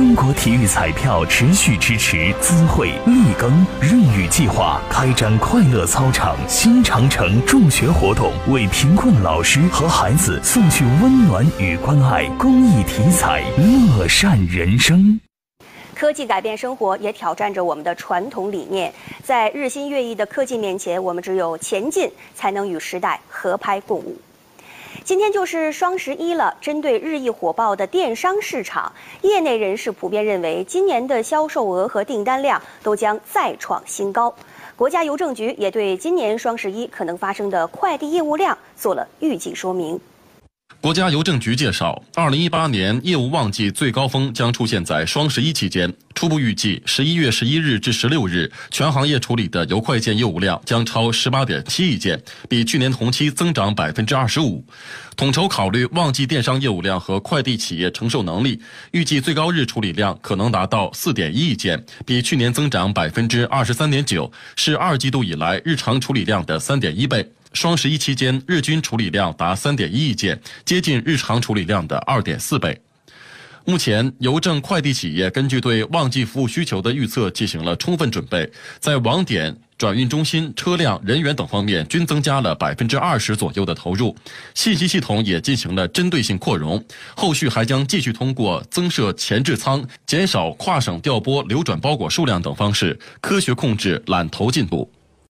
中国体育彩票持续支持资惠立耕润雨计划，开展快乐操场新长城助学活动，为贫困老师和孩子送去温暖与关爱。公益体彩，乐善人生。科技改变生活，也挑战着我们的传统理念。在日新月异的科技面前，我们只有前进，才能与时代合拍共舞。今天就是双十一了，针对日益火爆的电商市场，业内人士普遍认为，今年的销售额和订单量都将再创新高。国家邮政局也对今年双十一可能发生的快递业务量做了预计说明。国家邮政局介绍，二零一八年业务旺季最高峰将出现在双十一期间。初步预计，十一月十一日至十六日，全行业处理的邮快件业务量将超十八点七亿件，比去年同期增长百分之二十五。统筹考虑旺季电商业务量和快递企业承受能力，预计最高日处理量可能达到四点一亿件，比去年增长百分之二十三点九，是二季度以来日常处理量的三点一倍。双十一期间，日均处理量达三点一亿件，接近日常处理量的二点四倍。目前，邮政快递企业根据对旺季服务需求的预测进行了充分准备，在网点、转运中心、车辆、人员等方面均增加了百分之二十左右的投入，信息系统也进行了针对性扩容。后续还将继续通过增设前置仓、减少跨省调拨流转包裹数量等方式，科学控制揽投进度。